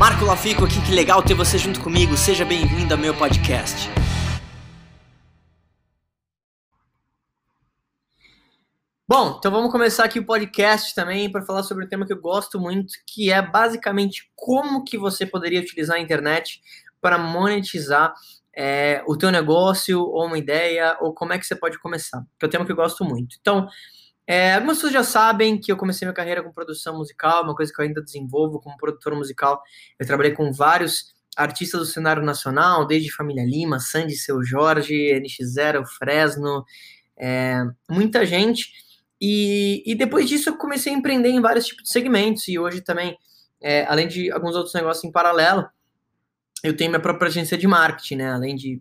Marco Lafico aqui, que legal ter você junto comigo. Seja bem-vindo ao meu podcast. Bom, então vamos começar aqui o podcast também para falar sobre um tema que eu gosto muito, que é basicamente como que você poderia utilizar a internet para monetizar é, o teu negócio ou uma ideia ou como é que você pode começar, que é um tema que eu gosto muito. Então, é, algumas pessoas já sabem que eu comecei minha carreira com produção musical, uma coisa que eu ainda desenvolvo como produtor musical. Eu trabalhei com vários artistas do cenário nacional, desde Família Lima, Sandy Seu Jorge, NX0, Fresno, é, muita gente. E, e, depois disso eu comecei a empreender em vários tipos de segmentos. E hoje também, é, além de alguns outros negócios em paralelo, eu tenho minha própria agência de marketing, né? Além de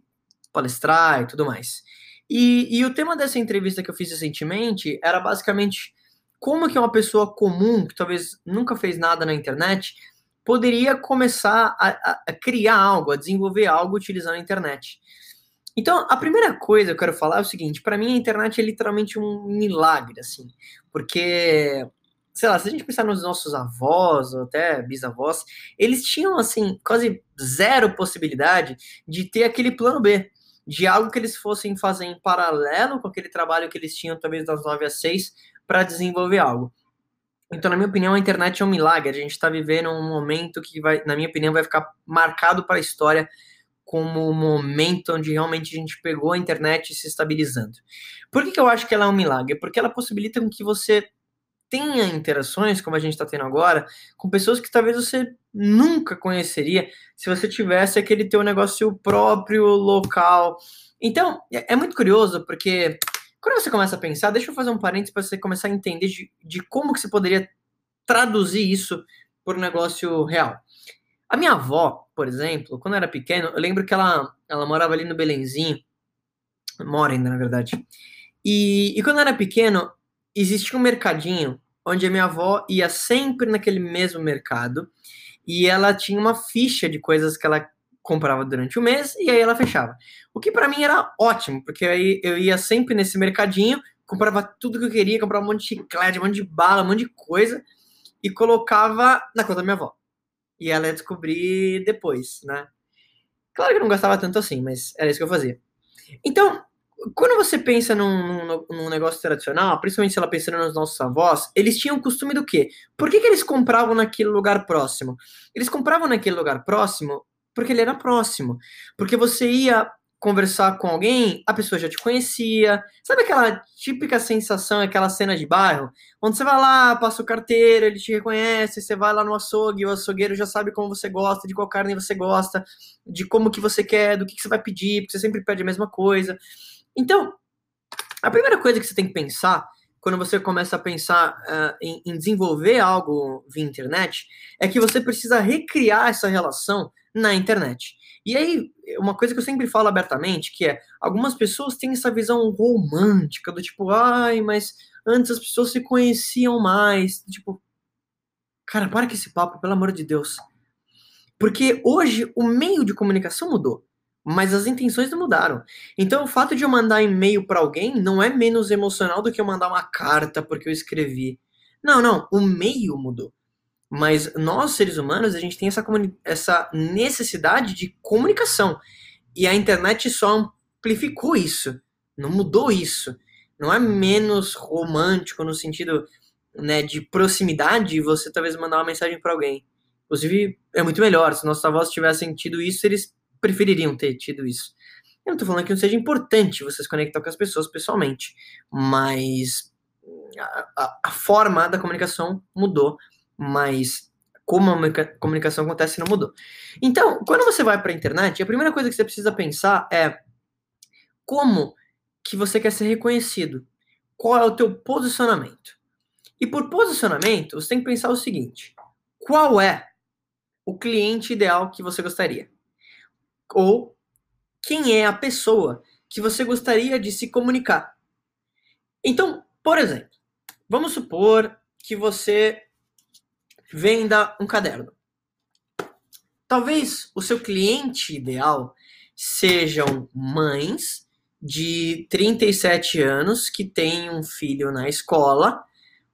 palestrar e tudo mais. E, e o tema dessa entrevista que eu fiz recentemente era basicamente como que uma pessoa comum, que talvez nunca fez nada na internet, poderia começar a, a, criar algo, a desenvolver algo utilizando a internet. Então, a primeira coisa que eu quero falar é o seguinte: para mim, a internet é literalmente um milagre, assim, porque, sei lá, se a gente pensar nos nossos avós ou até bisavós, eles tinham, assim, quase zero possibilidade de ter aquele plano B de algo que eles fossem fazer em paralelo com aquele trabalho que eles tinham, talvez das 9 às 6, para desenvolver algo. Então, na minha opinião, a internet é um milagre. A gente está vivendo um momento que, vai, na minha opinião, vai ficar marcado para a história como um momento onde realmente a gente pegou a internet se estabilizando. Por que, que eu acho que ela é um milagre? Porque ela possibilita que você tenha interações, como a gente está tendo agora, com pessoas que talvez você nunca conheceria se você tivesse aquele teu negócio próprio, local. Então, é, é muito curioso, porque quando você começa a pensar, deixa eu fazer um parênteses para você começar a entender de, de como que você poderia traduzir isso por um negócio real. A minha avó, por exemplo, quando eu era pequeno, eu lembro que ela, ela morava ali no Belenzinho, mora ainda, na verdade. E, e quando eu era pequeno, existia um mercadinho onde a minha avó ia sempre naquele mesmo mercado e ela tinha uma ficha de coisas que ela comprava durante o mês e aí ela fechava. O que para mim era ótimo, porque aí eu ia sempre nesse mercadinho, comprava tudo que eu queria, comprava um monte de chiclete, um monte de bala, um monte de coisa e colocava na conta da minha avó. E ela ia descobrir depois, né? Claro que eu não gostava tanto assim, mas era isso que eu fazia. Então, quando você pensa num, num, num, negócio tradicional, principalmente se ela pensando nos nossos avós, eles tinham o costume do quê? Por que, que eles compravam naquele lugar próximo? Eles compravam naquele lugar próximo porque ele era próximo. Porque você ia conversar com alguém, a pessoa já te conhecia. Sabe aquela típica sensação, aquela cena de bairro? Onde você vai lá, passa o carteiro, ele te reconhece, você vai lá no açougue, o açougueiro já sabe como você gosta, de qual carne você gosta, de como que você quer, do que, que você vai pedir, porque você sempre pede a mesma coisa. Então, a primeira coisa que você tem que pensar quando você começa a pensar uh, em, em, desenvolver algo via internet é que você precisa recriar essa relação na internet. E aí, uma coisa que eu sempre falo abertamente, que é, algumas pessoas têm essa visão romântica, do tipo, ai, mas antes as pessoas se conheciam mais, tipo, cara, para com esse papo, pelo amor de Deus. Porque hoje o meio de comunicação mudou mas as intenções não mudaram. Então, o fato de eu mandar e-mail para alguém não é menos emocional do que eu mandar uma carta porque eu escrevi. Não, não, o meio mudou. Mas nós, seres humanos, a gente tem essa, essa necessidade de comunicação. E a internet só amplificou isso, não mudou isso. Não é menos romântico no sentido né, de proximidade você talvez mandar uma mensagem para alguém. Inclusive, é muito melhor. Se nossos avós tivessem tido isso, eles prefeririam ter tido isso. Eu não estou falando que não seja importante você se conectar com as pessoas pessoalmente, mas a, a, a forma da comunicação mudou, mas como a comunicação acontece não mudou. Então, quando você vai para a internet, a primeira coisa que você precisa pensar é como que você quer ser reconhecido. Qual é o teu posicionamento? E por posicionamento, você tem que pensar o seguinte: qual é o cliente ideal que você gostaria? Ou quem é a pessoa que você gostaria de se comunicar. Então, por exemplo, vamos supor que você venda um caderno. Talvez o seu cliente ideal sejam mães de 37 anos que têm um filho na escola,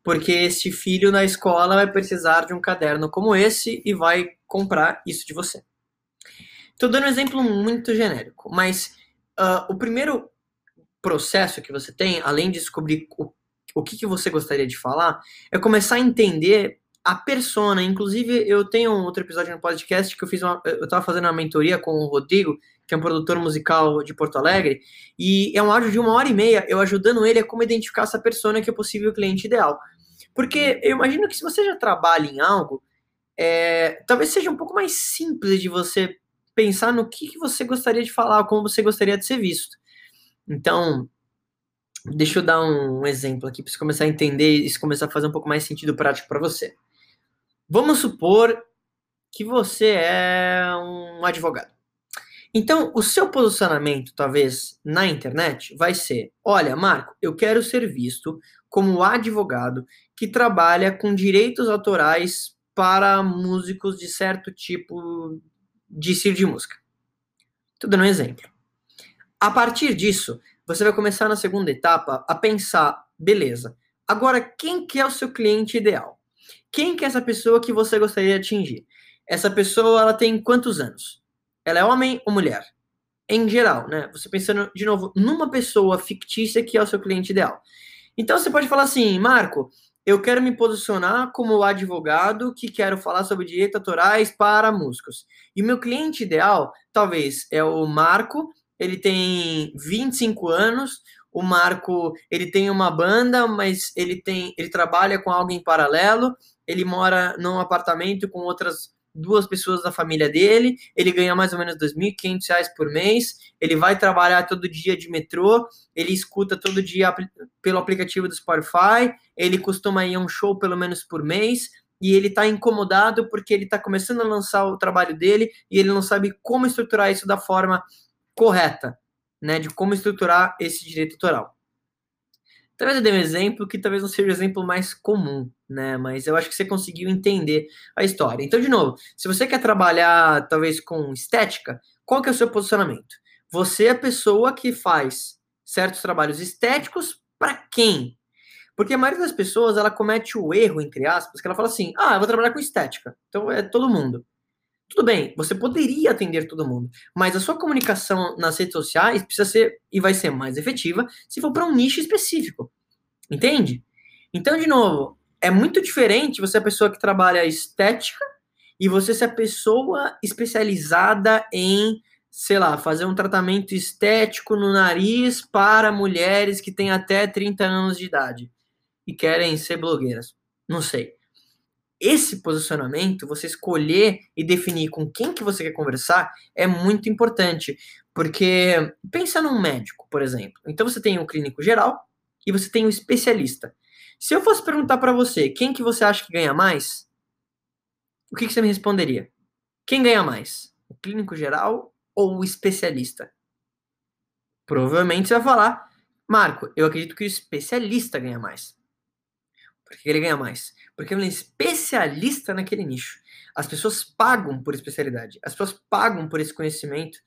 porque esse filho na escola vai precisar de um caderno como esse e vai comprar isso de você. Estou dando um exemplo muito genérico, mas uh, o primeiro processo que você tem, além de descobrir o, o que, que você gostaria de falar, é começar a entender a persona. Inclusive, eu tenho um outro episódio no podcast que eu fiz uma, eu estava fazendo uma mentoria com o Rodrigo, que é um produtor musical de Porto Alegre, e é um áudio de uma hora e meia, eu ajudando ele a como identificar essa persona que é o possível cliente ideal. Porque eu imagino que se você já trabalha em algo, é, talvez seja um pouco mais simples de você pensar no que, que você gostaria de falar, como você gostaria de ser visto. Então, deixa eu dar um exemplo aqui para você começar a entender e isso começar a fazer um pouco mais sentido prático para você. Vamos supor que você é um advogado. Então, o seu posicionamento, talvez, na internet, vai ser: olha, Marco, eu quero ser visto como advogado que trabalha com direitos autorais para músicos de certo tipo de estilo de música. Estou dando um exemplo. A partir disso, você vai começar na segunda etapa a pensar: beleza, agora quem que é o seu cliente ideal? Quem que é essa pessoa que você gostaria de atingir? Essa pessoa, ela tem quantos anos? Ela é homem ou mulher? Em geral, né? Você pensando de novo numa pessoa fictícia que é o seu cliente ideal. Então você pode falar assim, Marco, eu quero me posicionar como advogado que quero falar sobre direitos autorais para músicos. E meu cliente ideal, talvez, é o Marco, ele tem 25 anos, o Marco, ele tem uma banda, mas ele tem, ele trabalha com algo em paralelo, ele mora num apartamento com outras duas pessoas da família dele, ele ganha mais ou menos R$ 2.500 por mês, ele vai trabalhar todo dia de metrô, ele escuta todo dia pelo aplicativo do Spotify, ele costuma ir a um show pelo menos por mês, e ele está incomodado porque ele está começando a lançar o trabalho dele e ele não sabe como estruturar isso da forma correta, né, de como estruturar esse direito autoral. Talvez eu dê um exemplo que talvez não seja o exemplo mais comum, né? Mas eu acho que você conseguiu entender a história. Então, de novo, se você quer trabalhar talvez com estética, qual que é o seu posicionamento? Você é a pessoa que faz certos trabalhos estéticos para quem? Porque a maioria das pessoas, ela comete o erro, entre aspas, que ela fala assim, ah, eu vou trabalhar com estética. Então, é todo mundo. Tudo bem, você poderia atender todo mundo, mas a sua comunicação nas redes sociais precisa ser e vai ser mais efetiva se for para um nicho específico. Entende? Então, de novo, é muito diferente você é a pessoa que trabalha estética e você ser a pessoa especializada em, sei lá, fazer um tratamento estético no nariz para mulheres que têm até 30 anos de idade e querem ser blogueiras. Não sei esse posicionamento, você escolher e definir com quem que você quer conversar é muito importante, porque pensa num médico, por exemplo. Então você tem o clínico geral e você tem o especialista. Se eu fosse perguntar para você, quem que você acha que ganha mais? O que, que você me responderia? Quem ganha mais? O clínico geral ou o especialista? Provavelmente você vai falar, Marco, eu acredito que o especialista ganha mais. Por que ele ganha mais? Porque ele é especialista naquele nicho. As pessoas pagam por especialidade. As pessoas pagam por esse conhecimento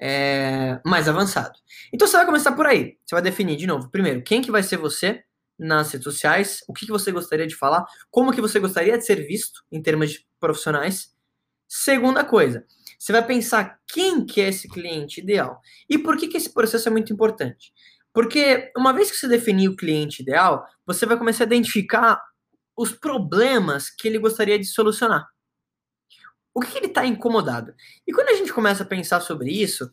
é, mais avançado. Então você vai começar por aí. Você vai definir, de novo, primeiro, quem que vai ser você nas redes sociais, o que, que você gostaria de falar, como que você gostaria de ser visto em termos de profissionais. Segunda coisa, você vai pensar quem que é esse cliente ideal. E por que, que esse processo é muito importante? Porque uma vez que você definir o cliente ideal, você vai começar a identificar os problemas que ele gostaria de solucionar. O que, que ele está incomodado? E quando a gente começa a pensar sobre isso,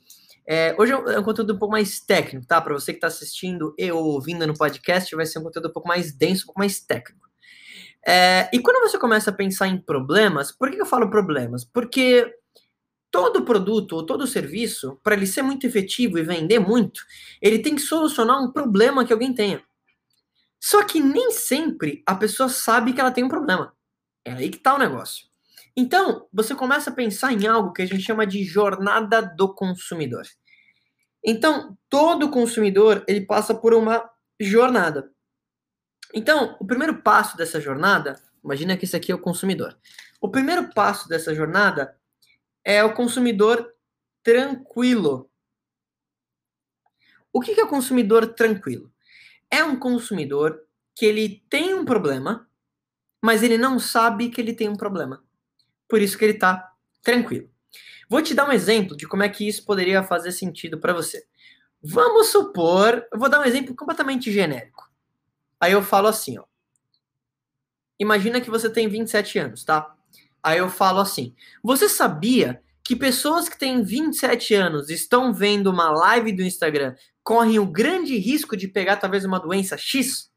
é, hoje é um conteúdo um pouco mais técnico, tá? Para você que está assistindo e ouvindo no podcast, vai ser um conteúdo um pouco mais denso, um pouco mais técnico. É, e quando você começa a pensar em problemas, por que eu falo problemas? Porque todo produto ou todo serviço, para ele ser muito efetivo e vender muito, ele tem que solucionar um problema que alguém tenha. Só que nem sempre a pessoa sabe que ela tem um problema. É aí que está o negócio. Então, você começa a pensar em algo que a gente chama de jornada do consumidor. Então, todo consumidor, ele passa por uma jornada. Então, o primeiro passo dessa jornada, imagina que esse aqui é o consumidor. O primeiro passo dessa jornada é o consumidor tranquilo. O que é o consumidor tranquilo? É um consumidor que ele tem um problema, mas ele não sabe que ele tem um problema. Por isso que ele tá tranquilo. Vou te dar um exemplo de como é que isso poderia fazer sentido para você. Vamos supor, eu vou dar um exemplo completamente genérico. Aí eu falo assim, ó. Imagina que você tem 27 anos, tá? Aí eu falo assim: Você sabia que pessoas que têm 27 anos estão vendo uma live do Instagram correm o grande risco de pegar talvez uma doença X?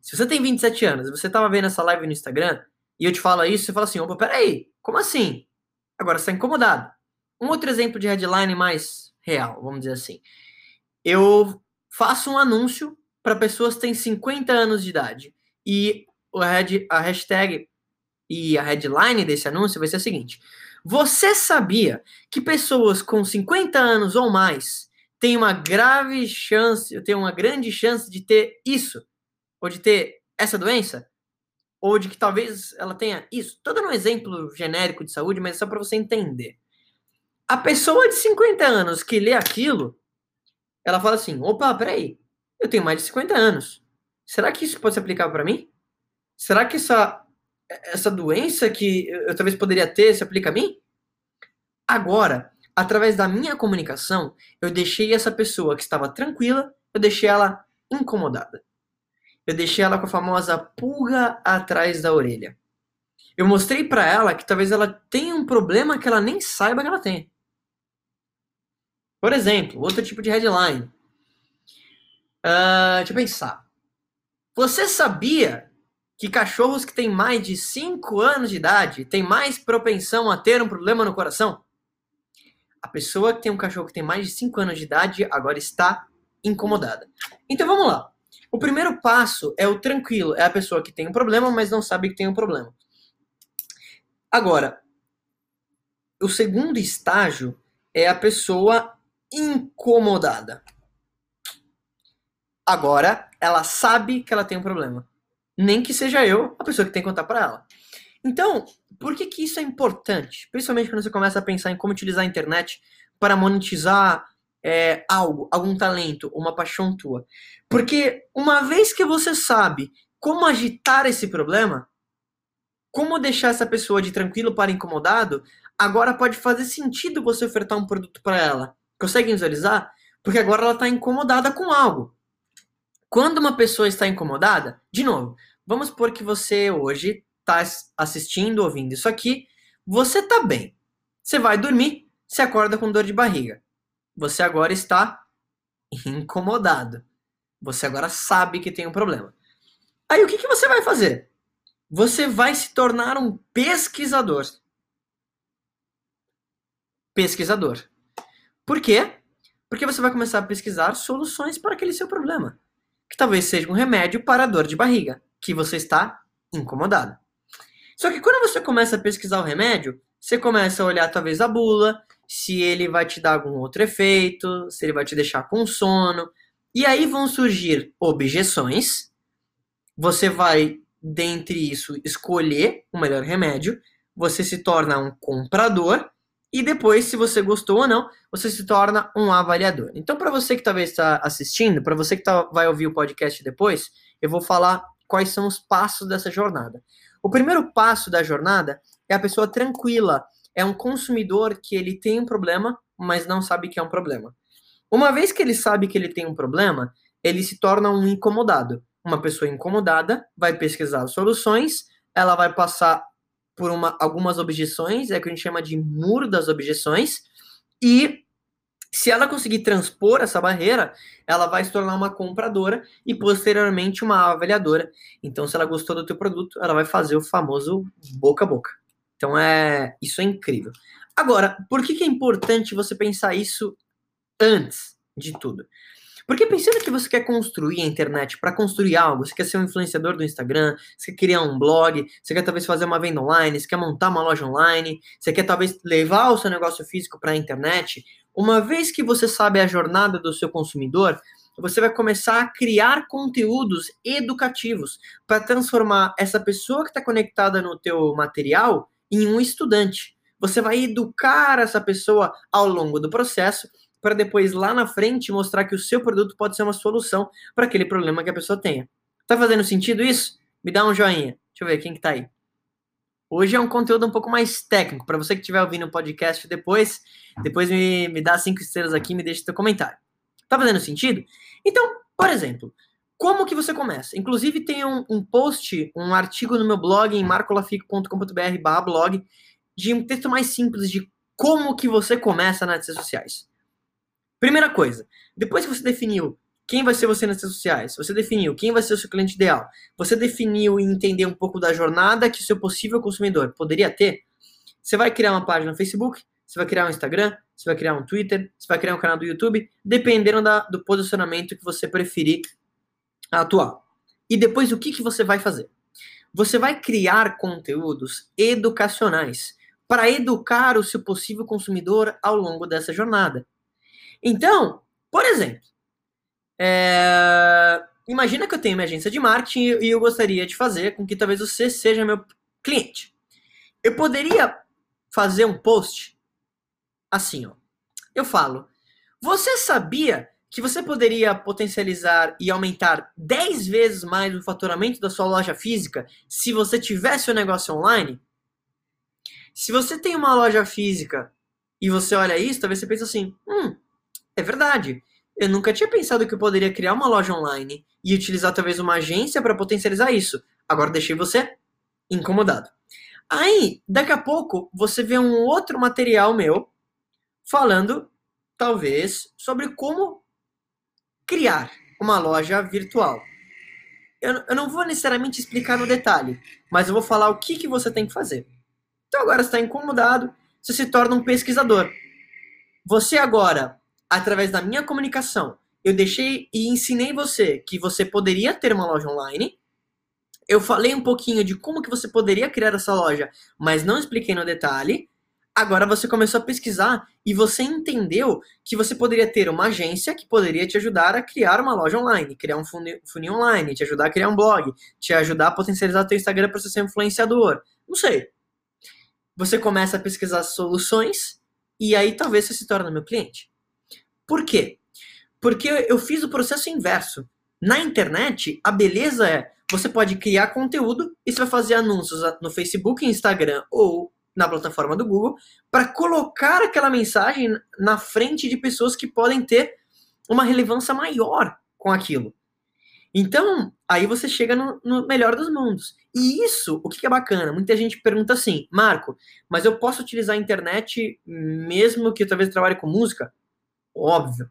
Se você tem 27 anos e você estava vendo essa live no Instagram e eu te falo isso, você fala assim: opa, peraí, como assim? Agora você está incomodado. Um outro exemplo de headline mais real, vamos dizer assim. Eu faço um anúncio para pessoas que têm 50 anos de idade e a hashtag e a headline desse anúncio vai ser a seguinte: Você sabia que pessoas com 50 anos ou mais têm uma grave chance, têm uma grande chance de ter isso? Ou de ter essa doença? Ou de que talvez ela tenha isso? Estou dando um exemplo genérico de saúde, mas é só para você entender. A pessoa de 50 anos que lê aquilo, ela fala assim: opa, peraí, eu tenho mais de 50 anos. Será que isso pode se aplicar para mim? Será que essa essa doença que eu talvez poderia ter se aplica a mim? Agora, através da minha comunicação, eu deixei essa pessoa que estava tranquila, eu deixei ela incomodada. Eu deixei ela com a famosa pulga atrás da orelha. Eu mostrei para ela que talvez ela tenha um problema que ela nem saiba que ela tem. Por exemplo, outro tipo de headline. Uh, deixa eu pensar. Você sabia que cachorros que têm mais de 5 anos de idade têm mais propensão a ter um problema no coração? A pessoa que tem um cachorro que tem mais de 5 anos de idade agora está incomodada. Então vamos lá. O primeiro passo é o tranquilo, é a pessoa que tem um problema, mas não sabe que tem um problema. Agora, o segundo estágio é a pessoa incomodada. Agora, ela sabe que ela tem um problema nem que seja eu a pessoa que tem que contar para ela. Então, por que, que isso é importante? Principalmente quando você começa a pensar em como utilizar a internet para monetizar é, algo, algum talento, uma paixão tua. Porque uma vez que você sabe como agitar esse problema, como deixar essa pessoa de tranquilo para incomodado, agora pode fazer sentido você ofertar um produto para ela. Consegue visualizar? Porque agora ela está incomodada com algo. Quando uma pessoa está incomodada, de novo, vamos supor que você hoje está assistindo, ouvindo isso aqui, você está bem. Você vai dormir, você acorda com dor de barriga. Você agora está incomodado. Você agora sabe que tem um problema. Aí o que, que você vai fazer? Você vai se tornar um pesquisador. Pesquisador. Por quê? Porque você vai começar a pesquisar soluções para aquele seu problema que talvez seja um remédio para a dor de barriga, que você está incomodado. Só que quando você começa a pesquisar o remédio, você começa a olhar talvez a bula, se ele vai te dar algum outro efeito, se ele vai te deixar com sono. E aí vão surgir objeções. Você vai, dentre isso, escolher o melhor remédio. Você se torna um comprador e depois, se você gostou ou não, você se torna um avaliador. Então, para você que talvez está assistindo, para você que tá, vai ouvir o podcast depois, eu vou falar quais são os passos dessa jornada. O primeiro passo da jornada é a pessoa tranquila, é um consumidor que ele tem um problema, mas não sabe que é um problema. Uma vez que ele sabe que ele tem um problema, ele se torna um incomodado. Uma pessoa incomodada vai pesquisar soluções, ela vai passar por uma, algumas objeções, é o que a gente chama de muro das objeções, e se ela conseguir transpor essa barreira, ela vai se tornar uma compradora e posteriormente uma avaliadora. Então, se ela gostou do teu produto, ela vai fazer o famoso boca a boca. Então, é isso é incrível. Agora, por que, que é importante você pensar isso antes de tudo? Porque pensando que você quer construir a internet para construir algo, você quer ser um influenciador do Instagram, você quer criar um blog, você quer talvez fazer uma venda online, você quer montar uma loja online, você quer talvez levar o seu negócio físico para a internet, uma vez que você sabe a jornada do seu consumidor, você vai começar a criar conteúdos educativos para transformar essa pessoa que está conectada no teu material em um estudante. Você vai educar essa pessoa ao longo do processo para depois lá na frente mostrar que o seu produto pode ser uma solução para aquele problema que a pessoa tenha. Tá fazendo sentido isso? Me dá um joinha. Deixa eu ver quem que tá aí. Hoje é um conteúdo um pouco mais técnico. Para você que estiver ouvindo o podcast depois, depois me, me dá cinco estrelas aqui e me deixa seu comentário. Tá fazendo sentido? Então, por exemplo, como que você começa? Inclusive tem um, um post, um artigo no meu blog em marcolafico.com.br blog de um texto mais simples de como que você começa nas redes sociais. Primeira coisa, depois que você definiu quem vai ser você nas redes sociais, você definiu quem vai ser o seu cliente ideal, você definiu e entender um pouco da jornada que o seu possível consumidor poderia ter, você vai criar uma página no Facebook, você vai criar um Instagram, você vai criar um Twitter, você vai criar um canal do YouTube, dependendo da, do posicionamento que você preferir atuar. E depois o que, que você vai fazer? Você vai criar conteúdos educacionais para educar o seu possível consumidor ao longo dessa jornada. Então, por exemplo, é... imagina que eu tenho uma agência de marketing e eu gostaria de fazer com que talvez você seja meu cliente. Eu poderia fazer um post assim, ó. Eu falo: Você sabia que você poderia potencializar e aumentar 10 vezes mais o faturamento da sua loja física se você tivesse o um negócio online? Se você tem uma loja física e você olha isso, talvez você pense assim: hum, é verdade. Eu nunca tinha pensado que eu poderia criar uma loja online e utilizar talvez uma agência para potencializar isso. Agora deixei você incomodado. Aí, daqui a pouco, você vê um outro material meu falando, talvez, sobre como criar uma loja virtual. Eu, eu não vou necessariamente explicar no detalhe, mas eu vou falar o que, que você tem que fazer. Então agora está incomodado, você se torna um pesquisador. Você agora, através da minha comunicação, eu deixei e ensinei você que você poderia ter uma loja online. Eu falei um pouquinho de como que você poderia criar essa loja, mas não expliquei no detalhe. Agora você começou a pesquisar e você entendeu que você poderia ter uma agência que poderia te ajudar a criar uma loja online, criar um funil, online, te ajudar a criar um blog, te ajudar a potencializar teu Instagram para ser influenciador. Não sei você começa a pesquisar soluções e aí talvez você se torne meu cliente. Por quê? Porque eu fiz o processo inverso. Na internet, a beleza é você pode criar conteúdo e você vai fazer anúncios no Facebook, Instagram ou na plataforma do Google para colocar aquela mensagem na frente de pessoas que podem ter uma relevância maior com aquilo. Então, aí você chega no, no, melhor dos mundos. E isso, o que é bacana? Muita gente pergunta assim, Marco, mas eu posso utilizar a internet mesmo que eu talvez trabalhe com música? Óbvio.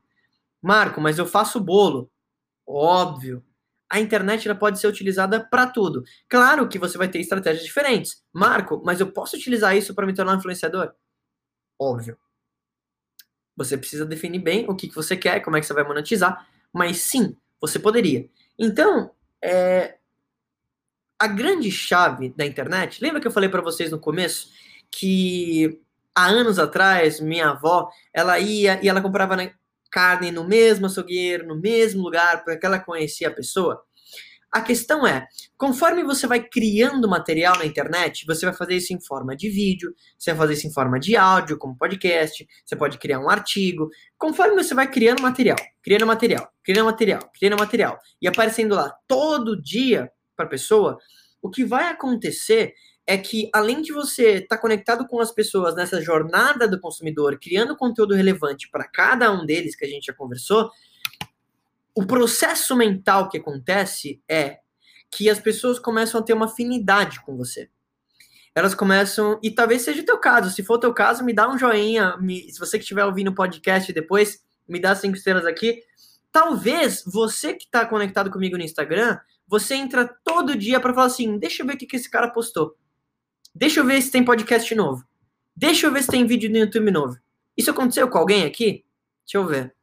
Marco, mas eu faço bolo? Óbvio. A internet ela pode ser utilizada para tudo. Claro que você vai ter estratégias diferentes. Marco, mas eu posso utilizar isso para me tornar um influenciador? Óbvio. Você precisa definir bem o que, que você quer, como é que você vai monetizar, mas sim, você poderia. Então, é, a grande chave da internet, lembra que eu falei para vocês no começo que há anos atrás minha avó ela ia e ela comprava carne no mesmo açougueiro, no mesmo lugar, porque ela conhecia a pessoa? A questão é, conforme você vai criando material na internet, você vai fazer isso em forma de vídeo, você vai fazer isso em forma de áudio, como podcast, você pode criar um artigo. Conforme você vai criando material, criando material, criando material, criando material e aparecendo lá todo dia para a pessoa, o que vai acontecer é que além de você estar tá conectado com as pessoas nessa jornada do consumidor, criando conteúdo relevante para cada um deles que a gente já conversou, o processo mental que acontece é que as pessoas começam a ter uma afinidade com você. Elas começam, e talvez seja o teu caso, se for o teu caso, me dá um joinha, me, se você que estiver ouvindo o podcast depois, me dá cinco estrelas aqui. Talvez você que está conectado comigo no Instagram, você entra todo dia para falar assim, deixa eu ver o que, que esse cara postou. Deixa eu ver se tem podcast novo. Deixa eu ver se tem vídeo no YouTube novo. Isso aconteceu com alguém aqui? Deixa eu ver.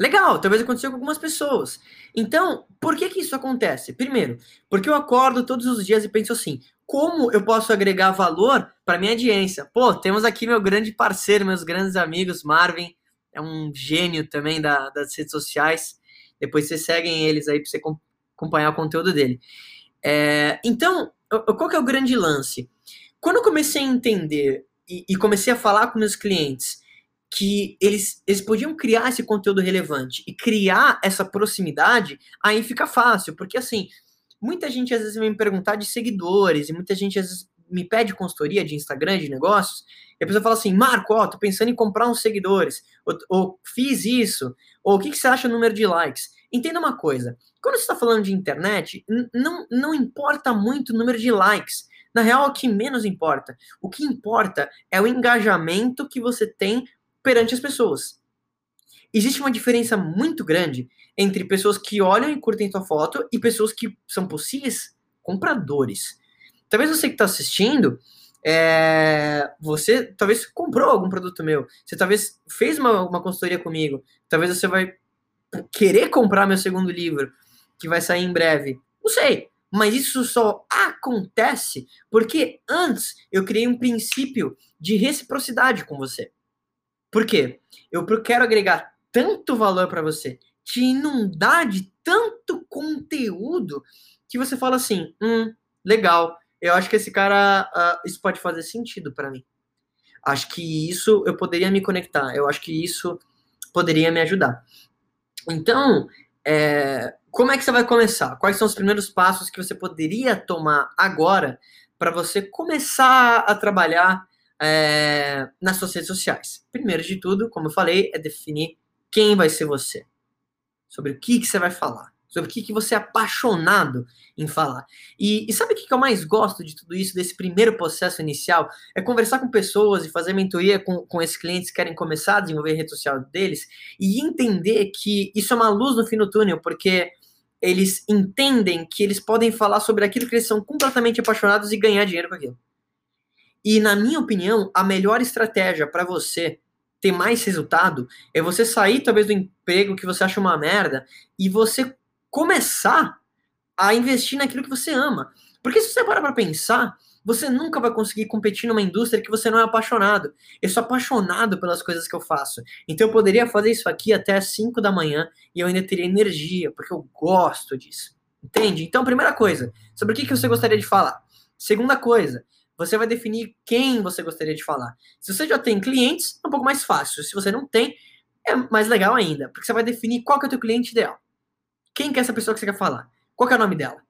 Legal, talvez aconteceu com algumas pessoas. Então, por que que isso acontece? Primeiro, porque eu acordo todos os dias e penso assim: como eu posso agregar valor para minha audiência? Pô, temos aqui meu grande parceiro, meus grandes amigos, Marvin, é um gênio também da, das redes sociais. Depois vocês seguem eles aí para você acompanhar o conteúdo dele. É, então, qual que é o grande lance? Quando eu comecei a entender e, e comecei a falar com meus clientes que eles, eles podiam criar esse conteúdo relevante e criar essa proximidade, aí fica fácil, porque assim, muita gente às vezes vem me perguntar de seguidores, e muita gente às vezes me pede consultoria de Instagram, de negócios, e a pessoa fala assim, Marco, ó, tô pensando em comprar uns seguidores, ou, ou fiz isso, ou o que, que você acha do número de likes? Entenda uma coisa, quando você está falando de internet, não, não importa muito o número de likes, na real, o que menos importa. O que importa é o engajamento que você tem perante as pessoas. Existe uma diferença muito grande entre pessoas que olham e curtem tua foto e pessoas que são possíveis compradores. Talvez você que está assistindo, é, você talvez comprou algum produto meu, você talvez fez uma, uma consultoria comigo, talvez você vai querer comprar meu segundo livro, que vai sair em breve. Não sei, mas isso só acontece porque antes eu criei um princípio de reciprocidade com você. Por quê? Eu quero agregar tanto valor para você, te inundar de tanto conteúdo que você fala assim: hum, legal, eu acho que esse cara, uh, isso pode fazer sentido para mim. Acho que isso eu poderia me conectar, eu acho que isso poderia me ajudar. Então, é, como é que você vai começar? Quais são os primeiros passos que você poderia tomar agora para você começar a trabalhar é, nas suas redes sociais. Primeiro de tudo, como eu falei, é definir quem vai ser você. Sobre o que, que você vai falar. Sobre o que, que você é apaixonado em falar. E, e sabe o que, que eu mais gosto de tudo isso, desse primeiro processo inicial? É conversar com pessoas e fazer mentoria com, com esses clientes que querem começar a desenvolver a rede social deles e entender que isso é uma luz no fim do túnel, porque eles entendem que eles podem falar sobre aquilo que eles são completamente apaixonados e ganhar dinheiro com aquilo. E, na minha opinião, a melhor estratégia para você ter mais resultado é você sair, talvez, do emprego que você acha uma merda e você começar a investir naquilo que você ama. Porque se você parar para pensar, você nunca vai conseguir competir numa indústria que você não é apaixonado. Eu sou apaixonado pelas coisas que eu faço. Então eu poderia fazer isso aqui até as 5 da manhã e eu ainda teria energia, porque eu gosto disso. Entende? Então, primeira coisa, sobre o que você gostaria de falar. Segunda coisa, você vai definir quem você gostaria de falar. Se você já tem clientes, é um pouco mais fácil. Se você não tem, é mais legal ainda, porque você vai definir qual que é o teu cliente ideal. Quem que é essa pessoa que você quer falar? Qual que é o nome dela?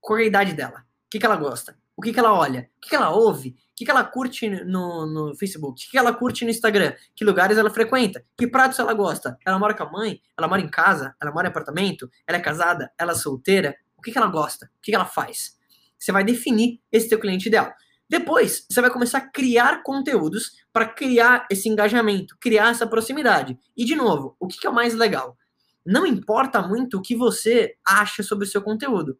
Qual é a idade dela? O que, que ela gosta? O que, que ela olha? O que, que ela ouve? O que, que ela curte no, no Facebook? O que, que ela curte no Instagram? Que lugares ela frequenta? Que pratos ela gosta? Ela mora com a mãe? Ela mora em casa? Ela mora em apartamento? Ela é casada? Ela é solteira? O que, que ela gosta? O que, que ela faz? Você vai definir esse teu cliente ideal. Depois, você vai começar a criar conteúdos para criar esse engajamento, criar essa proximidade. E, de novo, o que é o mais legal? Não importa muito o que você acha sobre o seu conteúdo.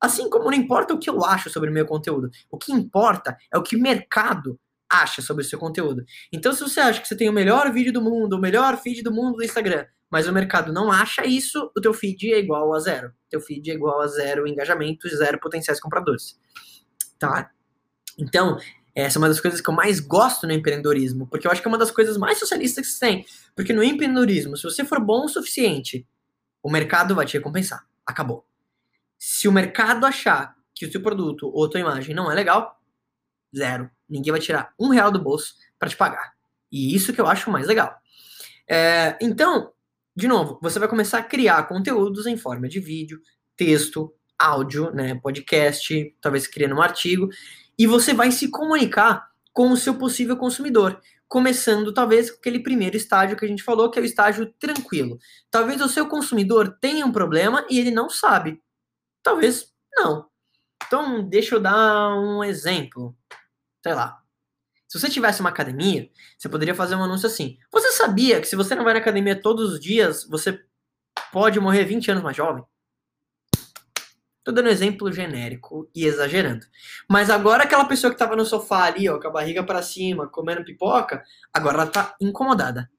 Assim como não importa o que eu acho sobre o meu conteúdo. O que importa é o que o mercado acha sobre o seu conteúdo. Então, se você acha que você tem o melhor vídeo do mundo, o melhor feed do mundo do Instagram, mas o mercado não acha isso, o teu feed é igual a zero. O teu feed é igual a zero engajamento, zero potenciais compradores. Tá? Então, essa é uma das coisas que eu mais gosto no empreendedorismo, porque eu acho que é uma das coisas mais socialistas que se tem. Porque no empreendedorismo, se você for bom o suficiente, o mercado vai te recompensar. Acabou. Se o mercado achar que o seu produto ou a tua imagem não é legal, zero. Ninguém vai tirar um real do bolso para te pagar. E isso que eu acho mais legal. É, então, de novo, você vai começar a criar conteúdos em forma de vídeo, texto, áudio, né, podcast, talvez criando um artigo, e você vai se comunicar com o seu possível consumidor, começando talvez com aquele primeiro estágio que a gente falou, que é o estágio tranquilo. Talvez o seu consumidor tenha um problema e ele não sabe. Talvez não. Então, deixa eu dar um exemplo. Sei lá. Se você tivesse uma academia, você poderia fazer um anúncio assim: Você sabia que se você não vai na academia todos os dias, você pode morrer 20 anos mais jovem? Tô dando um exemplo genérico e exagerando. Mas agora aquela pessoa que tava no sofá ali, ó, com a barriga para cima, comendo pipoca, agora ela tá incomodada.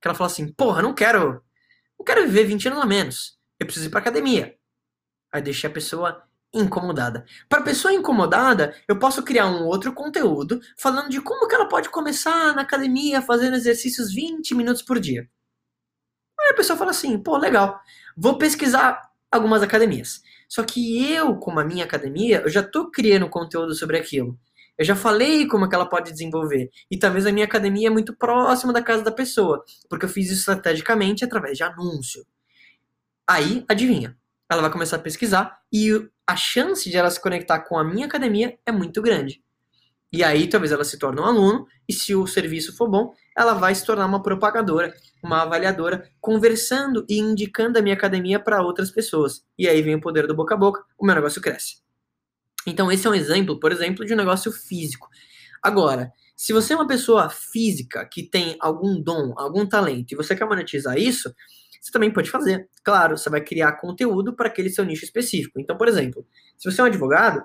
Que ela fala assim: "Porra, não quero, não quero viver 20 anos a menos. Eu preciso ir para academia". Aí deixa a pessoa incomodada. Para pessoa incomodada, eu posso criar um outro conteúdo falando de como que ela pode começar na academia fazendo exercícios 20 minutos por dia. Aí a pessoa fala assim: "Pô, legal. Vou pesquisar algumas academias". Só que eu, como a minha academia, eu já tô criando conteúdo sobre aquilo. Eu já falei como é que ela pode desenvolver. E talvez a minha academia é muito próxima da casa da pessoa, porque eu fiz isso estrategicamente através de anúncio. Aí, adivinha? Ela vai começar a pesquisar e a chance de ela se conectar com a minha academia é muito grande. E aí, talvez ela se torne um aluno, e se o serviço for bom, ela vai se tornar uma propagadora, uma avaliadora, conversando e indicando a minha academia para outras pessoas. E aí vem o poder do boca a boca, o meu negócio cresce. Então, esse é um exemplo, por exemplo, de um negócio físico. Agora, se você é uma pessoa física que tem algum dom, algum talento, e você quer monetizar isso, você também pode fazer. Claro, você vai criar conteúdo para aquele seu nicho específico. Então, por exemplo, se você é um advogado,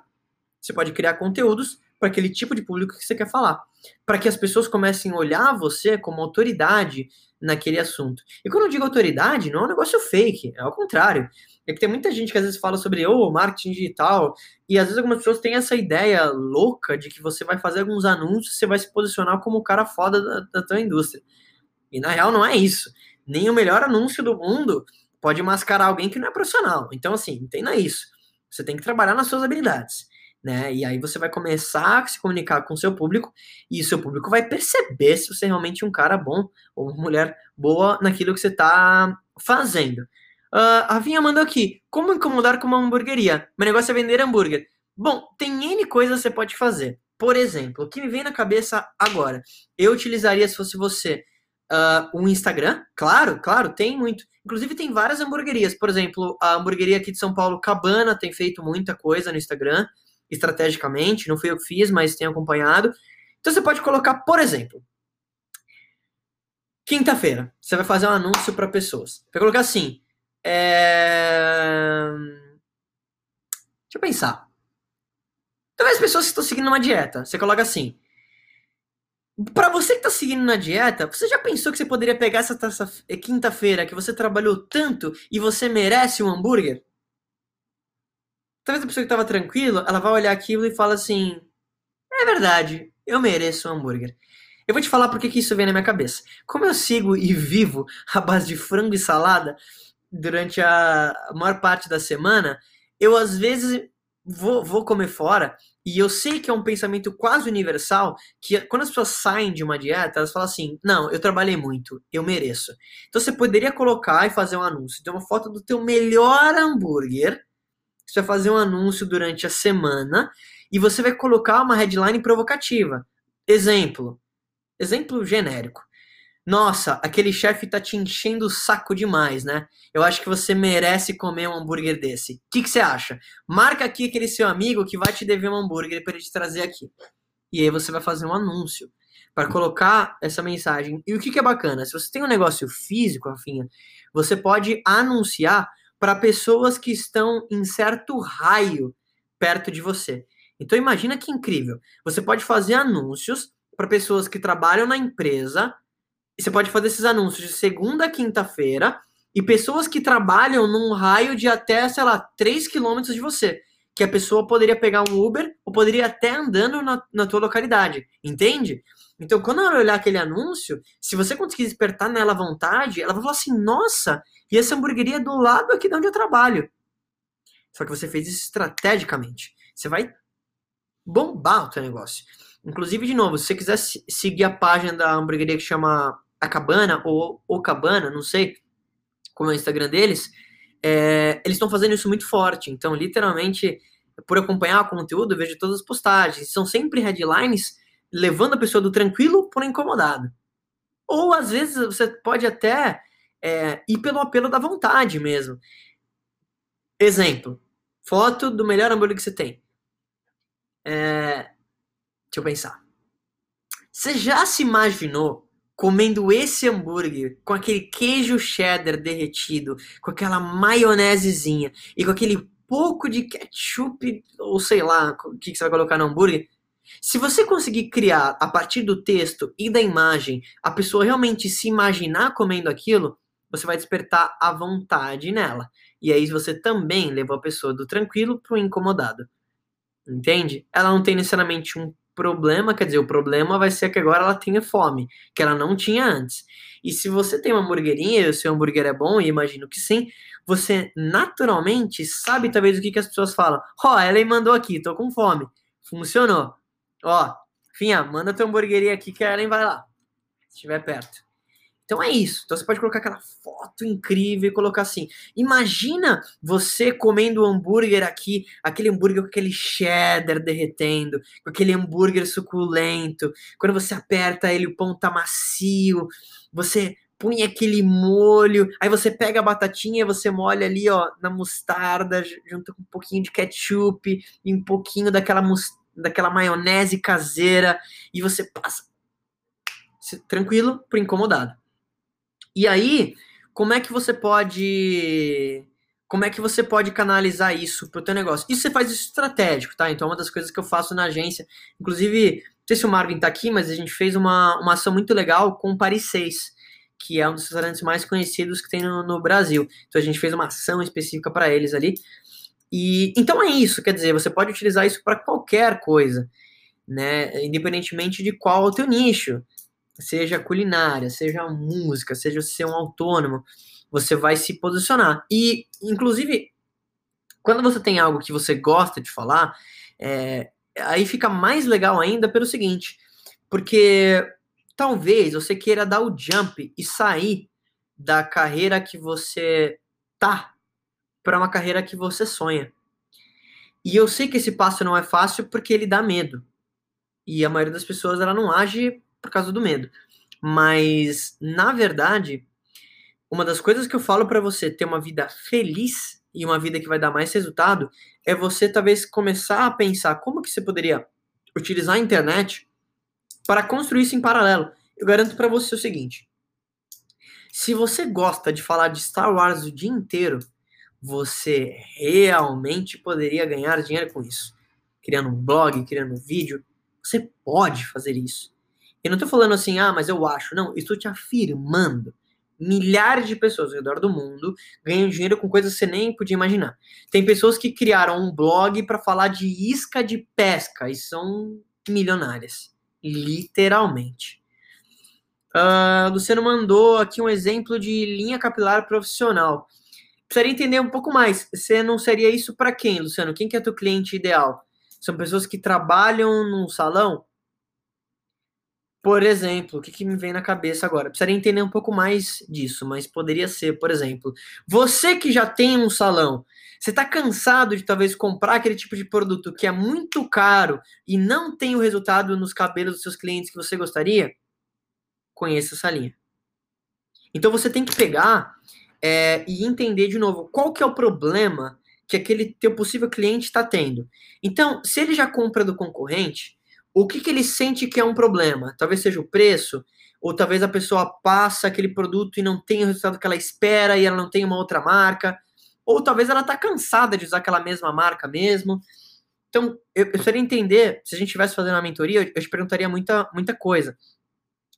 você pode criar conteúdos para aquele tipo de público que você quer falar, para que as pessoas comecem a olhar você como autoridade naquele assunto. E quando eu digo autoridade, não é um negócio fake, é ao contrário. É que tem muita gente que às vezes fala sobre oh, marketing digital, e às vezes algumas pessoas têm essa ideia louca de que você vai fazer alguns anúncios, você vai se posicionar como o cara foda da, da tua indústria. E na real não é isso. Nem o melhor anúncio do mundo pode mascarar alguém que não é profissional. Então, assim, entenda isso. Você tem que trabalhar nas suas habilidades né? E aí você vai começar a se comunicar com o seu público e o seu público vai perceber se você é realmente um cara bom ou uma mulher boa naquilo que você está fazendo. Uh, a Vinha mandou aqui: como incomodar com uma hamburgueria? Meu negócio é vender hambúrguer. Bom, tem N coisas que você pode fazer. Por exemplo, o que me vem na cabeça agora? Eu utilizaria, se fosse você, uh, um Instagram. Claro, claro, tem muito. Inclusive, tem várias hamburguerias. Por exemplo, a hamburgueria aqui de São Paulo, Cabana, tem feito muita coisa no Instagram estrategicamente, não fui eu que fiz, mas tenho acompanhado. Então você pode colocar, por exemplo, quinta-feira, você vai fazer um anúncio para pessoas. Vai colocar assim, é... deixa eu pensar. Talvez as pessoas que estão seguindo uma dieta, você coloca assim, para você que está seguindo na dieta, você já pensou que você poderia pegar essa quinta-feira que você trabalhou tanto e você merece um hambúrguer? Talvez a pessoa que estava tranquila, ela vai olhar aquilo e fala assim: é verdade, eu mereço um hambúrguer. Eu vou te falar porque que isso vem na minha cabeça. Como eu sigo e vivo a base de frango e salada durante a maior parte da semana, eu às vezes vou, vou comer fora e eu sei que é um pensamento quase universal que quando as pessoas saem de uma dieta, elas falam assim: não, eu trabalhei muito, eu mereço. Então você poderia colocar e fazer um anúncio, ter uma foto do teu melhor hambúrguer você vai fazer um anúncio durante a semana e você vai colocar uma headline provocativa. Exemplo. Exemplo genérico. Nossa, aquele chefe tá te enchendo o saco demais, né? Eu acho que você merece comer um hambúrguer desse. O que, que você acha? Marca aqui aquele seu amigo que vai te dever um hambúrguer para ele te trazer aqui. E aí você vai fazer um anúncio para colocar essa mensagem. E o que, que é bacana? Se você tem um negócio físico, Rafinha, você pode anunciar para pessoas que estão em certo raio perto de você. Então imagina que incrível. Você pode fazer anúncios para pessoas que trabalham na empresa. Você pode fazer esses anúncios de segunda a quinta-feira e pessoas que trabalham num raio de até, sei lá, 3 quilômetros de você. Que a pessoa poderia pegar um Uber ou poderia até andando na, na tua localidade. Entende? Então, quando ela olhar aquele anúncio, se você conseguir despertar nela vontade, ela vai falar assim: nossa, e essa hamburgueria é do lado aqui de onde eu trabalho. Só que você fez isso estrategicamente. Você vai bombar o teu negócio. Inclusive, de novo, se você quiser seguir a página da hamburgueria que chama A Cabana ou O Cabana, não sei como é o Instagram deles, é, eles estão fazendo isso muito forte. Então, literalmente, por acompanhar o conteúdo, eu vejo todas as postagens. São sempre headlines levando a pessoa do tranquilo para o incomodado. Ou às vezes você pode até é, ir pelo apelo da vontade mesmo. Exemplo: foto do melhor hambúrguer que você tem. É, deixa eu pensar. Você já se imaginou comendo esse hambúrguer com aquele queijo cheddar derretido, com aquela maionesezinha e com aquele pouco de ketchup ou sei lá o que você vai colocar no hambúrguer? Se você conseguir criar a partir do texto e da imagem, a pessoa realmente se imaginar comendo aquilo, você vai despertar a vontade nela. E aí você também levou a pessoa do tranquilo para o incomodado. Entende? Ela não tem necessariamente um problema, quer dizer, o problema vai ser que agora ela tenha fome, que ela não tinha antes. E se você tem uma hamburguerinha e o seu hambúrguer é bom, e imagino que sim, você naturalmente sabe talvez o que, que as pessoas falam. Ó, oh, ela mandou aqui, tô com fome. Funcionou. Ó, Finha, manda tua hamburgueria aqui que a Ellen vai lá. Se estiver perto. Então é isso. Então você pode colocar aquela foto incrível e colocar assim. Imagina você comendo um hambúrguer aqui, aquele hambúrguer com aquele cheddar derretendo, com aquele hambúrguer suculento. Quando você aperta ele, o pão tá macio. Você põe aquele molho, aí você pega a batatinha, você molha ali, ó, na mostarda, junto com um pouquinho de ketchup e um pouquinho daquela daquela maionese caseira e você passa tranquilo por incomodado. E aí, como é que você pode como é que você pode canalizar isso para o teu negócio? Isso você faz isso estratégico, tá? Então, é uma das coisas que eu faço na agência, inclusive, não sei se o Marvin está aqui, mas a gente fez uma, uma ação muito legal com o Paris 6, que é um dos restaurantes mais conhecidos que tem no, no Brasil. Então, a gente fez uma ação específica para eles ali. E então é isso, quer dizer, você pode utilizar isso para qualquer coisa, né? Independentemente de qual é o teu nicho seja culinária, seja música, seja ser um autônomo, você vai se posicionar. E, inclusive, quando você tem algo que você gosta de falar, é, aí fica mais legal ainda pelo seguinte, porque talvez você queira dar o jump e sair da carreira que você tá para uma carreira que você sonha. E eu sei que esse passo não é fácil porque ele dá medo. E a maioria das pessoas ela não age por causa do medo. Mas, na verdade, uma das coisas que eu falo para você ter uma vida feliz e uma vida que vai dar mais resultado é você talvez começar a pensar como que você poderia utilizar a internet para construir isso em paralelo. Eu garanto para você o seguinte: se você gosta de falar de Star Wars o dia inteiro, você realmente poderia ganhar dinheiro com isso. Criando um blog, criando um vídeo, você pode fazer isso. Eu não estou falando assim, ah, mas eu acho. Não, estou te afirmando. Milhares de pessoas ao redor do mundo ganham dinheiro com coisas que você nem podia imaginar. Tem pessoas que criaram um blog para falar de isca de pesca e são milionárias. Literalmente. Uh, Luciano mandou aqui um exemplo de linha capilar profissional. Precisaria entender um pouco mais. Você não seria isso para quem, Luciano? Quem que é teu cliente ideal? São pessoas que trabalham num salão? Por exemplo, o que, que, me vem na cabeça agora? Precisaria entender um pouco mais disso, mas poderia ser, por exemplo, você que já tem um salão, você está cansado de talvez comprar aquele tipo de produto que é muito caro e não tem o resultado nos cabelos dos seus clientes que você gostaria? Conheça essa linha. Então você tem que pegar é, e entender de novo qual que é o problema que aquele teu possível cliente está tendo. Então, se ele já compra do concorrente, o que, que ele sente que é um problema? Talvez seja o preço, ou talvez a pessoa passa aquele produto e não tem o resultado que ela espera e ela não tem uma outra marca, ou talvez ela está cansada de usar aquela mesma marca mesmo. Então, eu, eu precisaria entender, se a gente estivesse fazendo uma mentoria, eu, eu te perguntaria muita, muita coisa.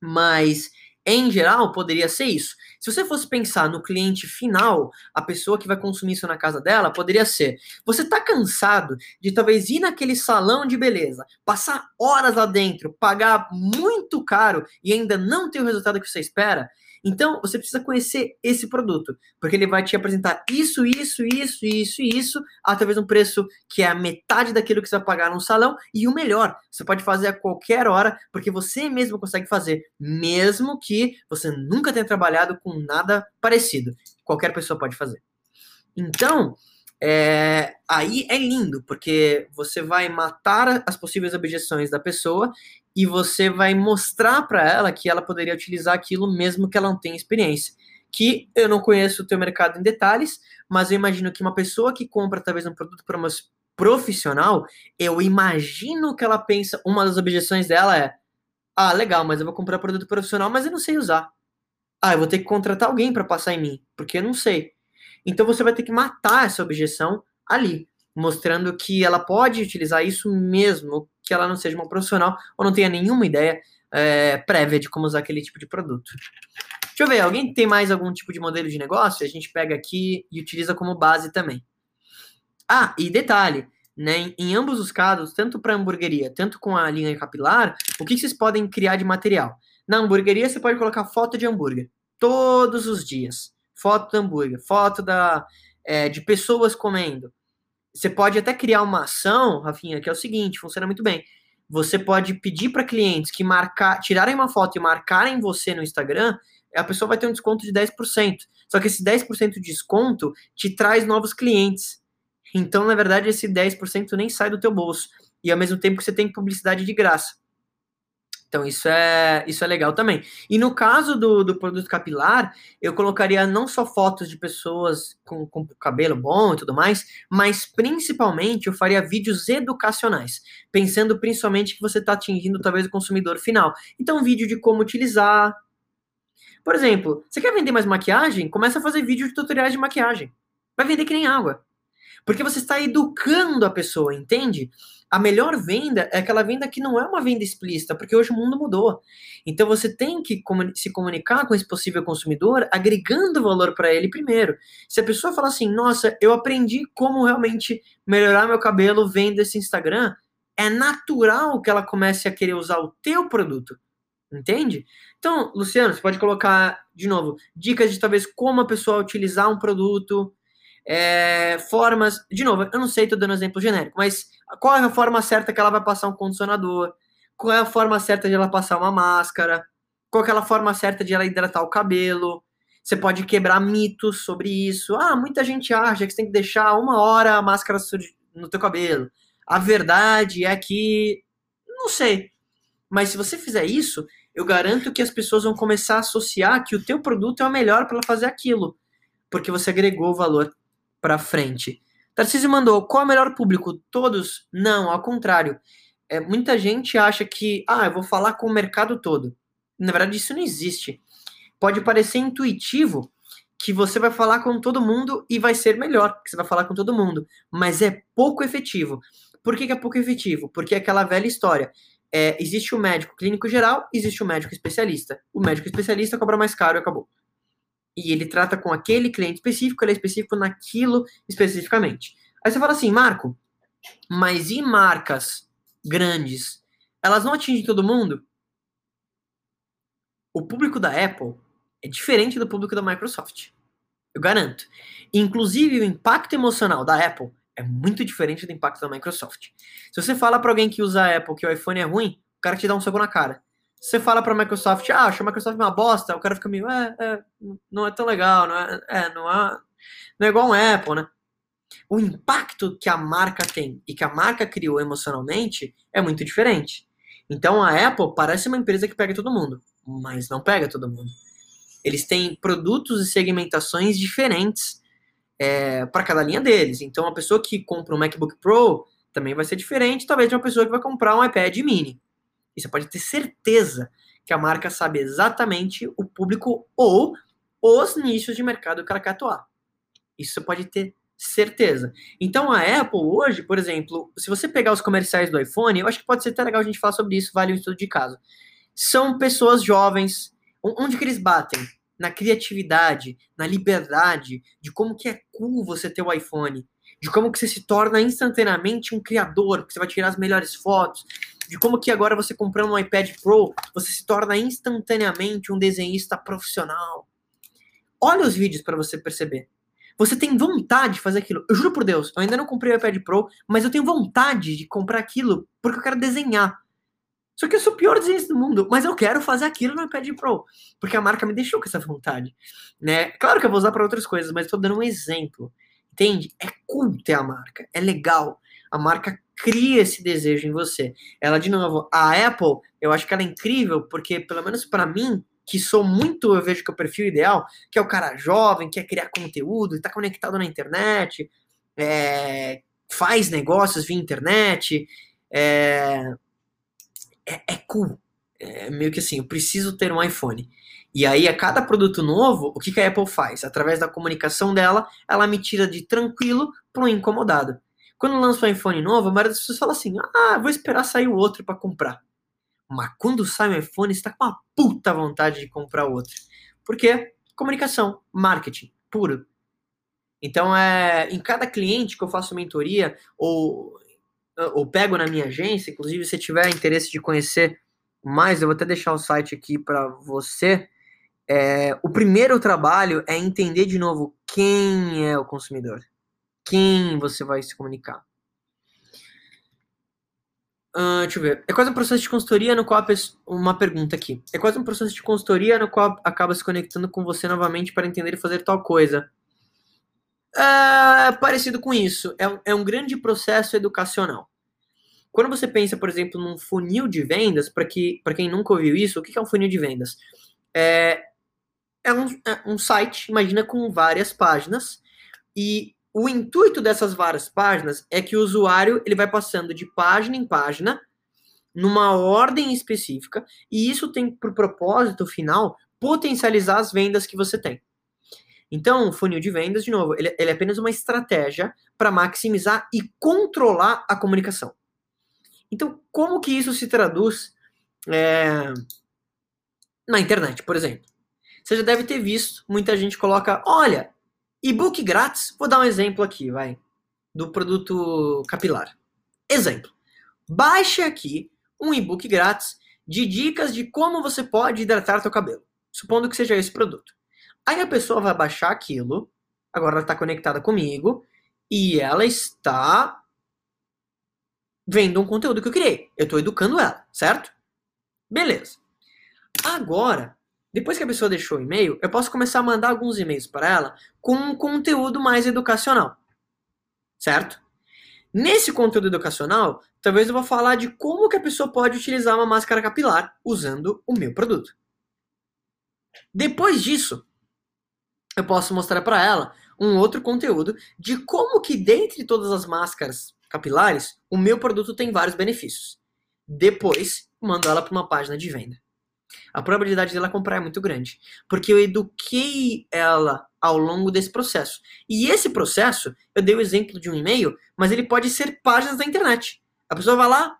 Mas em geral, poderia ser isso. Se você fosse pensar no cliente final, a pessoa que vai consumir isso na casa dela, poderia ser: você está cansado de talvez ir naquele salão de beleza, passar horas lá dentro, pagar muito caro e ainda não ter o resultado que você espera? Então, você precisa conhecer esse produto, porque ele vai te apresentar isso, isso, isso, isso isso, através de um preço que é a metade daquilo que você vai pagar no salão, e o melhor, você pode fazer a qualquer hora, porque você mesmo consegue fazer, mesmo que você nunca tenha trabalhado com nada parecido. Qualquer pessoa pode fazer. Então, é, aí é lindo, porque você vai matar as possíveis objeções da pessoa e você vai mostrar para ela que ela poderia utilizar aquilo mesmo que ela não tenha experiência. Que eu não conheço o teu mercado em detalhes, mas eu imagino que uma pessoa que compra talvez um produto para uma profissional, eu imagino que ela pensa, uma das objeções dela é: "Ah, legal, mas eu vou comprar produto profissional, mas eu não sei usar. Ah, eu vou ter que contratar alguém para passar em mim, porque eu não sei." Então você vai ter que matar essa objeção ali, mostrando que ela pode utilizar isso mesmo que ela não seja uma profissional ou não tenha nenhuma ideia é, prévia de como usar aquele tipo de produto. Deixa eu ver, alguém tem mais algum tipo de modelo de negócio? A gente pega aqui e utiliza como base também. Ah, e detalhe, né, em, ambos os casos, tanto para hamburgueria, tanto com a linha capilar, o que, que vocês podem criar de material? Na hamburgueria, você pode colocar foto de hambúrguer todos os dias. Foto do hambúrguer, foto da, é, de pessoas comendo. Você pode até criar uma ação, Rafinha, que é o seguinte, funciona muito bem. você pode pedir para clientes que marcar, tirarem uma foto e marcarem você no Instagram, a pessoa vai ter um desconto de 10%. Só que esse 10% de desconto te traz novos clientes. Então, na verdade, esse 10% nem sai do teu bolso. E ao mesmo tempo que você tem publicidade de graça. Então, isso é, isso é legal também. E no caso do, do produto capilar, eu colocaria não só fotos de pessoas com, com cabelo bom e tudo mais, mas principalmente eu faria vídeos educacionais, pensando principalmente que você está atingindo talvez o consumidor final. Então, vídeo de como utilizar. Por exemplo, você quer vender mais maquiagem? Começa a fazer vídeo de tutoriais de maquiagem. Vai vender que nem água. Porque você está educando a pessoa, entende? A melhor venda é aquela venda que não é uma venda explícita, porque hoje o mundo mudou. Então você tem que se comunicar com esse possível consumidor, agregando valor para ele primeiro. Se a pessoa falar assim, nossa, eu aprendi como realmente melhorar meu cabelo vendo esse Instagram, é natural que ela comece a querer usar o teu produto. Entende? Então, Luciano, você pode colocar, de novo, dicas de talvez como a pessoa utilizar um produto, é, formas. De novo, eu não sei, estou dando exemplo genérico, mas qual é a forma certa que ela vai passar um condicionador? Qual é a forma certa de ela passar uma máscara? Qual é a forma certa de ela hidratar o cabelo? Você pode quebrar mitos sobre isso. Ah, muita gente acha que você tem que deixar uma hora a máscara no teu cabelo. A verdade é que. Não sei. Mas se você fizer isso, eu garanto que as pessoas vão começar a associar que o teu produto é o melhor para fazer aquilo. Porque você agregou valor para frente. Tarcísio mandou, qual é o melhor público? Todos? Não, ao contrário. É, muita gente acha que, ah, eu vou falar com o mercado todo. Na verdade, isso não existe. Pode parecer intuitivo que você vai falar com todo mundo e vai ser melhor, que você vai falar com todo mundo, mas é pouco efetivo. Por que, que é pouco efetivo? Porque é aquela velha história. É, existe o médico clínico geral, existe o médico especialista. O médico especialista cobra mais caro e acabou e ele trata com aquele cliente específico, ele é específico naquilo especificamente. Aí você fala assim, Marco, mas e marcas grandes? Elas não atingem todo mundo? O público da Apple é diferente do público da Microsoft. Eu garanto. Inclusive, o impacto emocional da Apple é muito diferente do impacto da Microsoft. Se você fala para alguém que usa a Apple que o iPhone é ruim, o cara te dá um soco na cara você fala para a Microsoft, ah, acho a Microsoft uma bosta, o cara fica meio, é, é, não é tão legal, não é, é, não é, não é igual um Apple, né? O impacto que a marca tem e que a marca criou emocionalmente é muito diferente. Então a Apple parece uma empresa que pega todo mundo, mas não pega todo mundo. Eles têm produtos e segmentações diferentes é, para cada linha deles. Então a pessoa que compra um MacBook Pro também vai ser diferente, talvez, de uma pessoa que vai comprar um iPad mini. Você pode ter certeza que a marca sabe exatamente o público ou os nichos de mercado que ela quer atuar. Isso você pode ter certeza. Então a Apple hoje, por exemplo, se você pegar os comerciais do iPhone, eu acho que pode ser até legal a gente falar sobre isso, vale um estudo de caso. São pessoas jovens, onde que eles batem? Na criatividade, na liberdade, de como que é cool você ter o iPhone, de como que você se torna instantaneamente um criador, porque você vai tirar as melhores fotos, de como que agora você comprando um iPad Pro, você se torna instantaneamente um desenhista profissional. Olha os vídeos para você perceber. Você tem vontade de fazer aquilo. Eu juro por Deus, eu ainda não comprei o iPad Pro, mas eu tenho vontade de comprar aquilo porque eu quero desenhar. Só que eu sou o pior desenhista do mundo, mas eu quero fazer aquilo no iPad Pro, porque a marca me deixou com essa vontade, né? Claro que eu vou usar para outras coisas, mas estou dando um exemplo. Entende? É cool ter a marca, é legal. A marca cria esse desejo em você. Ela, de novo, a Apple, eu acho que ela é incrível, porque, pelo menos para mim, que sou muito, eu vejo que é o perfil ideal, que é o cara jovem, quer criar conteúdo, está conectado na internet, é, faz negócios via internet, é, é, é cool. É meio que assim, eu preciso ter um iPhone. E aí, a cada produto novo, o que, que a Apple faz? Através da comunicação dela, ela me tira de tranquilo para um incomodado. Quando lança um iPhone novo, a maioria das pessoas fala assim: ah, vou esperar sair o outro para comprar. Mas quando sai um iPhone, está com uma puta vontade de comprar outro. Por quê? Comunicação, marketing, puro. Então, é, em cada cliente que eu faço mentoria, ou, ou pego na minha agência, inclusive se tiver interesse de conhecer mais, eu vou até deixar o site aqui para você. É, o primeiro trabalho é entender de novo quem é o consumidor quem você vai se comunicar. Uh, deixa eu ver. É quase um processo de consultoria no qual uma pergunta aqui. É quase um processo de consultoria no qual acaba se conectando com você novamente para entender e fazer tal coisa. É parecido com isso. É um, é um grande processo educacional. Quando você pensa, por exemplo, num funil de vendas, para que, quem nunca ouviu isso, o que é um funil de vendas? É, é, um, é um site, imagina, com várias páginas, e o intuito dessas várias páginas é que o usuário ele vai passando de página em página, numa ordem específica, e isso tem por propósito final potencializar as vendas que você tem. Então, o funil de vendas, de novo, ele, ele é apenas uma estratégia para maximizar e controlar a comunicação. Então, como que isso se traduz é, na internet, por exemplo? Você já deve ter visto, muita gente coloca, olha, e-book grátis. Vou dar um exemplo aqui, vai, do produto capilar. Exemplo. Baixe aqui um e-book grátis de dicas de como você pode hidratar seu cabelo, supondo que seja esse produto. Aí a pessoa vai baixar aquilo, agora ela está conectada comigo, e ela está vendo um conteúdo que eu criei. Eu estou educando ela, certo? Beleza. Agora, depois que a pessoa deixou o e-mail, eu posso começar a mandar alguns e-mails para ela com um conteúdo mais educacional. Certo? Nesse conteúdo educacional, talvez eu vou falar de como que a pessoa pode utilizar uma máscara capilar usando o meu produto. Depois disso, eu posso mostrar para ela um outro conteúdo de como que dentre todas as máscaras capilares, o meu produto tem vários benefícios. Depois, mando ela para uma página de venda. A probabilidade dela comprar é muito grande, porque eu eduquei ela ao longo desse processo. E esse processo, eu dei o exemplo de um e-mail, mas ele pode ser páginas da internet. A pessoa vai lá,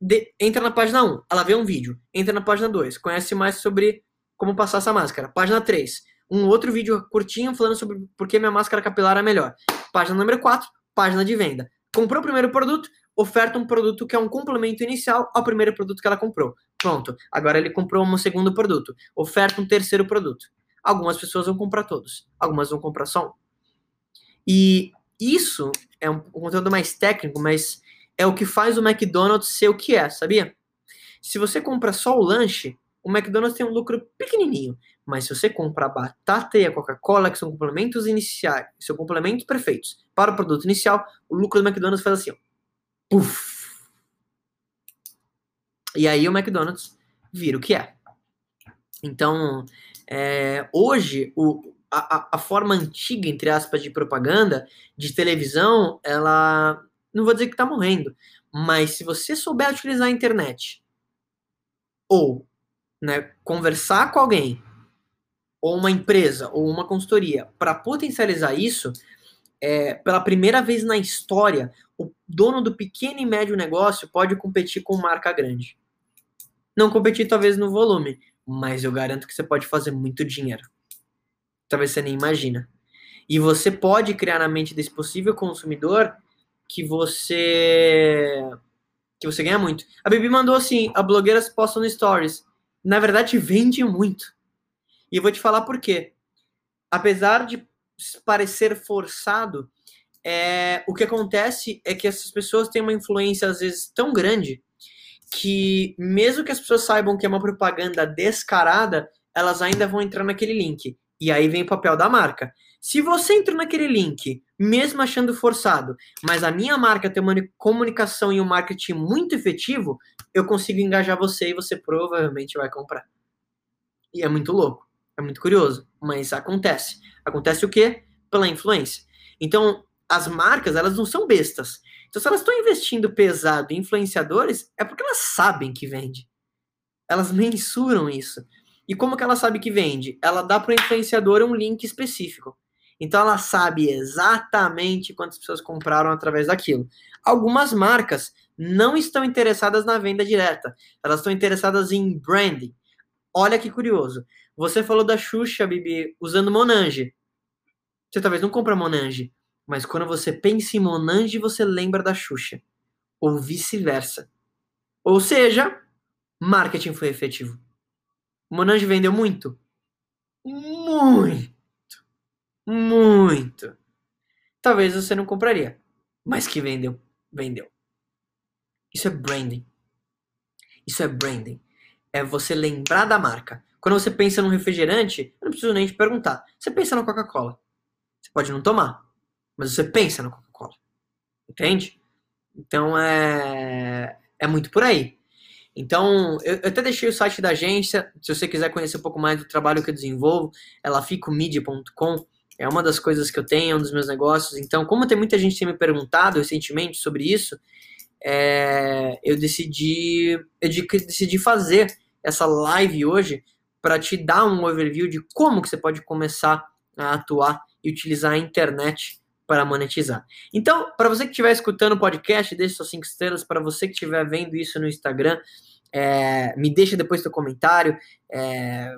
de, entra na página 1, ela vê um vídeo, entra na página 2, conhece mais sobre como passar essa máscara. Página 3, um outro vídeo curtinho falando sobre por que minha máscara capilar é melhor. Página número 4, página de venda. Comprou o primeiro produto, oferta um produto que é um complemento inicial ao primeiro produto que ela comprou. Pronto, agora ele comprou um segundo produto, oferta um terceiro produto. Algumas pessoas vão comprar todos, algumas vão comprar só um. E isso é um, conteúdo mais técnico, mas é o que faz o McDonald's ser o que é, sabia? Se você compra só o lanche, o McDonald's tem um lucro pequenininho, mas se você compra a batata e a Coca-Cola, que são complementos iniciais, são complementos perfeitos para o produto inicial, o lucro do McDonald's faz assim, ó. Puf. E aí o McDonald's vira o que é. Então, é, hoje, o, a, a, forma antiga, entre aspas, de propaganda, de televisão, ela. Não vou dizer que está morrendo, mas se você souber utilizar a internet ou né, conversar com alguém ou uma empresa ou uma consultoria para potencializar isso, é, pela primeira vez na história, o dono do pequeno e médio negócio pode competir com marca grande. Não competir talvez no volume, mas eu garanto que você pode fazer muito dinheiro. Talvez você nem imagina. E você pode criar na mente desse possível consumidor que você que você ganha muito. A Bibi mandou assim: a blogueira se posta no stories. Na verdade, vende muito. E eu vou te falar por quê. Apesar de parecer forçado, é, o que acontece é que essas pessoas têm uma influência, às vezes, tão grande que, mesmo que as pessoas saibam que é uma propaganda descarada, elas ainda vão entrar naquele link. E aí vem o papel da marca. Se você entrou naquele link, mesmo achando forçado, mas a minha marca tem uma comunicação e um marketing muito efetivo, eu consigo engajar você e você provavelmente vai comprar. E é muito louco. É muito curioso, mas acontece. Acontece o quê? Pela influência. Então, as marcas, elas não são bestas. Então, se elas estão investindo pesado em influenciadores, é porque elas sabem que vende. Elas mensuram isso. E como que ela sabe que vende? Ela dá para o influenciador um link específico. Então ela sabe exatamente quantas pessoas compraram através daquilo. Algumas marcas não estão interessadas na venda direta, elas estão interessadas em branding. Olha que curioso. Você falou da Xuxa, Bibi, usando Monange. Você talvez não compra Monange, mas quando você pensa em Monange, você lembra da Xuxa. Ou vice-versa. Ou seja, marketing foi efetivo. Monange vendeu muito? Muito. Muito. Talvez você não compraria, mas que vendeu, vendeu. Isso é branding. Isso é branding. É você lembrar da marca. Quando você pensa num refrigerante, eu não preciso nem te perguntar. Você pensa na Coca-Cola. Você pode não tomar, mas você pensa na Coca-Cola. Entende? Então é é muito por aí. Então, eu, eu, até deixei o site da agência, se você quiser conhecer um pouco mais do trabalho que eu desenvolvo, é laficomedia.com, é uma das coisas que eu tenho, é um dos meus negócios. Então, como tem muita gente que tem me perguntado recentemente sobre isso, é, eu decidi eu decidi fazer essa live hoje para te dar um overview de como que você pode começar a atuar e utilizar a internet para monetizar. Então, para você que estiver escutando o podcast, deixe suas cinco estrelas. Para você que estiver vendo isso no Instagram, é, me deixa depois seu comentário. É,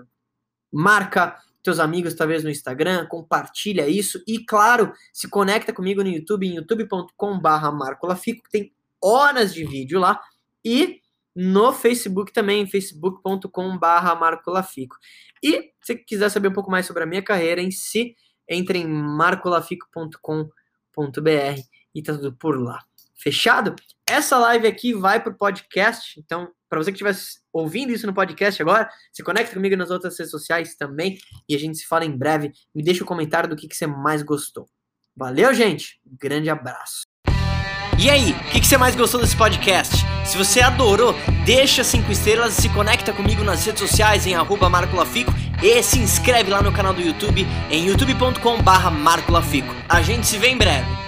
marca teus amigos, talvez, no Instagram, compartilha isso. E, claro, se conecta comigo no YouTube, em youtube.com.br marcolafico, tem horas de vídeo lá. E no Facebook também, facebook.com.br marcolafico. E se quiser saber um pouco mais sobre a minha carreira em si, entre em marcolafico.com.br e tá tudo por lá. Fechado? Essa live aqui vai pro podcast, então para você que estiver ouvindo isso no podcast agora, se conecta comigo nas outras redes sociais também e a gente se fala em breve. Me deixa um comentário do que, que você mais gostou. Valeu, gente! Grande abraço! E aí, o que, que, você mais gostou desse podcast? Se você adorou, deixa cinco estrelas se conecta comigo nas redes sociais em marcolafico e se inscreve lá no canal do YouTube em youtube.com barra marcolafico. A gente se vê em breve.